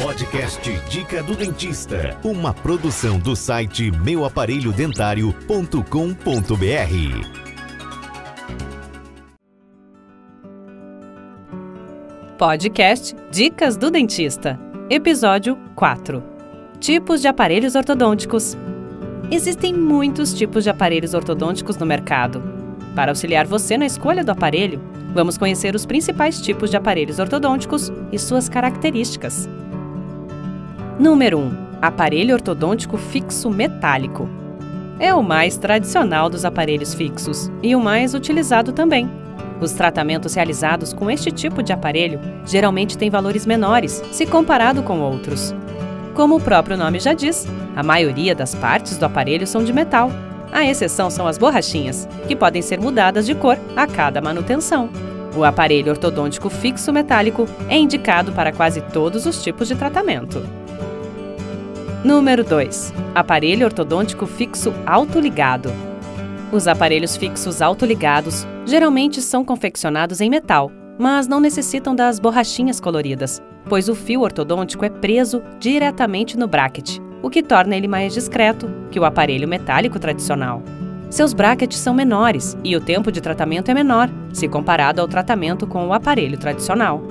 Podcast Dica do Dentista, uma produção do site meuaparelhodentário.com.br. Podcast Dicas do Dentista, episódio 4. Tipos de aparelhos ortodônticos. Existem muitos tipos de aparelhos ortodônticos no mercado. Para auxiliar você na escolha do aparelho, vamos conhecer os principais tipos de aparelhos ortodônticos e suas características. Número 1. Aparelho ortodôntico fixo metálico. É o mais tradicional dos aparelhos fixos e o mais utilizado também. Os tratamentos realizados com este tipo de aparelho geralmente têm valores menores se comparado com outros. Como o próprio nome já diz, a maioria das partes do aparelho são de metal. A exceção são as borrachinhas, que podem ser mudadas de cor a cada manutenção. O aparelho ortodôntico fixo metálico é indicado para quase todos os tipos de tratamento. Número 2. Aparelho ortodôntico fixo autoligado. Os aparelhos fixos autoligados geralmente são confeccionados em metal, mas não necessitam das borrachinhas coloridas, pois o fio ortodôntico é preso diretamente no bracket, o que torna ele mais discreto que o aparelho metálico tradicional. Seus brackets são menores e o tempo de tratamento é menor, se comparado ao tratamento com o aparelho tradicional.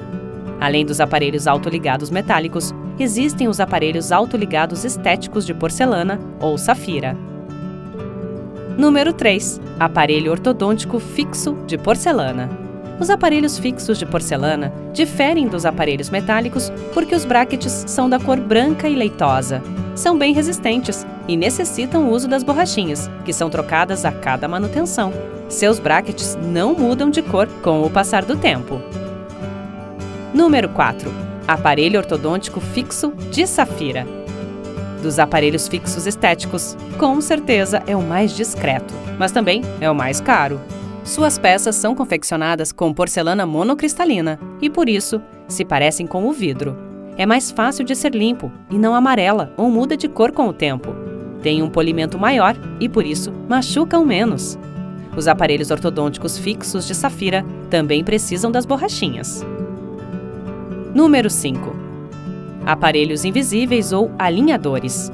Além dos aparelhos autoligados metálicos, existem os aparelhos autoligados estéticos de porcelana ou safira. Número 3. Aparelho ortodôntico fixo de porcelana. Os aparelhos fixos de porcelana diferem dos aparelhos metálicos porque os brackets são da cor branca e leitosa. São bem resistentes e necessitam o uso das borrachinhas, que são trocadas a cada manutenção. Seus brackets não mudam de cor com o passar do tempo. Número 4. Aparelho ortodôntico fixo de safira. Dos aparelhos fixos estéticos, com certeza é o mais discreto, mas também é o mais caro. Suas peças são confeccionadas com porcelana monocristalina e, por isso, se parecem com o vidro. É mais fácil de ser limpo e não amarela ou muda de cor com o tempo. Tem um polimento maior e, por isso, machucam menos. Os aparelhos ortodônticos fixos de safira também precisam das borrachinhas. Número 5. Aparelhos invisíveis ou alinhadores.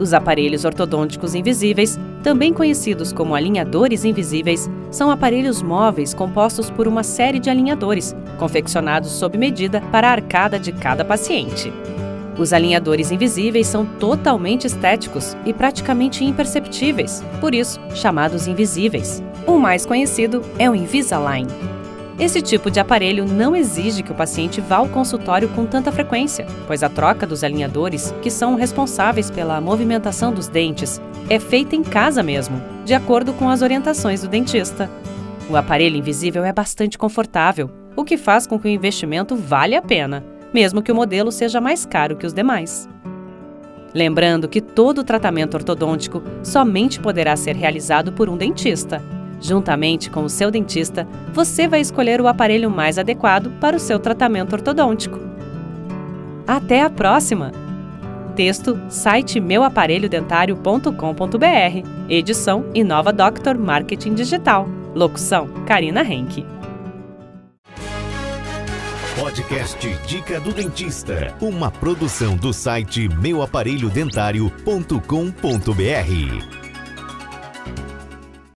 Os aparelhos ortodônticos invisíveis, também conhecidos como alinhadores invisíveis, são aparelhos móveis compostos por uma série de alinhadores, confeccionados sob medida para a arcada de cada paciente. Os alinhadores invisíveis são totalmente estéticos e praticamente imperceptíveis, por isso chamados invisíveis. O mais conhecido é o Invisalign. Esse tipo de aparelho não exige que o paciente vá ao consultório com tanta frequência, pois a troca dos alinhadores, que são responsáveis pela movimentação dos dentes, é feita em casa mesmo, de acordo com as orientações do dentista. O aparelho invisível é bastante confortável, o que faz com que o investimento vale a pena, mesmo que o modelo seja mais caro que os demais. Lembrando que todo tratamento ortodôntico somente poderá ser realizado por um dentista Juntamente com o seu dentista, você vai escolher o aparelho mais adequado para o seu tratamento ortodôntico. Até a próxima! Texto site meuaparelhodentário.com.br Edição Inova Doctor Marketing Digital Locução Karina Henke Podcast Dica do Dentista, uma produção do site meuaparelhodentário.com.br.